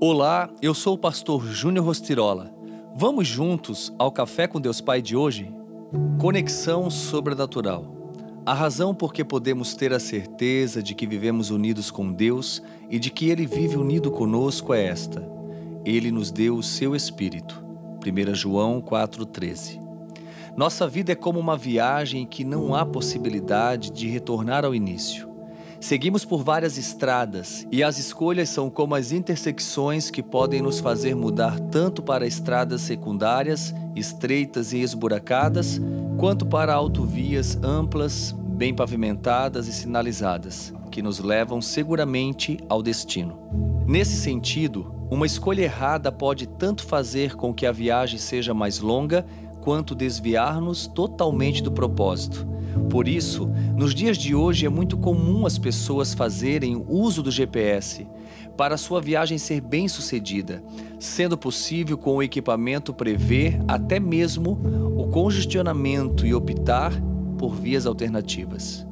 Olá, eu sou o pastor Júnior Rostirola. Vamos juntos ao Café com Deus Pai de hoje? Conexão sobrenatural. A razão por que podemos ter a certeza de que vivemos unidos com Deus e de que Ele vive unido conosco é esta: Ele nos deu o seu Espírito. 1 João 4,13. Nossa vida é como uma viagem em que não há possibilidade de retornar ao início. Seguimos por várias estradas e as escolhas são como as intersecções que podem nos fazer mudar tanto para estradas secundárias, estreitas e esburacadas, quanto para autovias amplas, bem pavimentadas e sinalizadas, que nos levam seguramente ao destino. Nesse sentido, uma escolha errada pode tanto fazer com que a viagem seja mais longa, quanto desviar-nos totalmente do propósito por isso, nos dias de hoje é muito comum as pessoas fazerem uso do GPS para sua viagem ser bem sucedida, sendo possível com o equipamento prever até mesmo o congestionamento e optar por vias alternativas.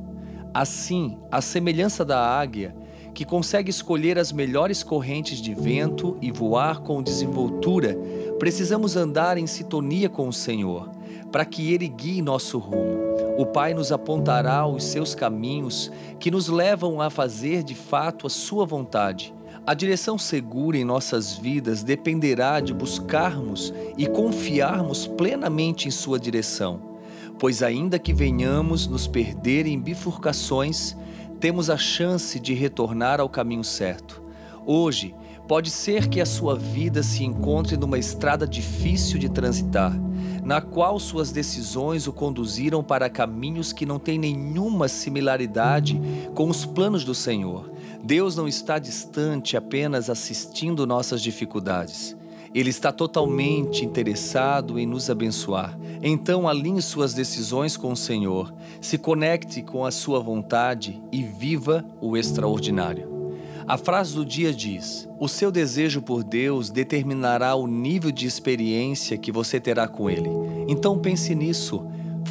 Assim, a semelhança da águia, que consegue escolher as melhores correntes de vento e voar com desenvoltura, precisamos andar em sintonia com o Senhor, para que Ele guie nosso rumo. O Pai nos apontará os seus caminhos que nos levam a fazer de fato a Sua vontade. A direção segura em nossas vidas dependerá de buscarmos e confiarmos plenamente em Sua direção, pois, ainda que venhamos nos perder em bifurcações, temos a chance de retornar ao caminho certo. Hoje, pode ser que a sua vida se encontre numa estrada difícil de transitar, na qual suas decisões o conduziram para caminhos que não têm nenhuma similaridade com os planos do Senhor. Deus não está distante apenas assistindo nossas dificuldades. Ele está totalmente interessado em nos abençoar. Então, alinhe suas decisões com o Senhor, se conecte com a sua vontade e viva o extraordinário. A frase do dia diz: O seu desejo por Deus determinará o nível de experiência que você terá com Ele. Então pense nisso,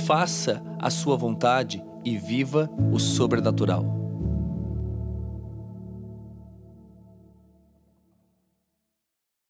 faça a sua vontade e viva o sobrenatural.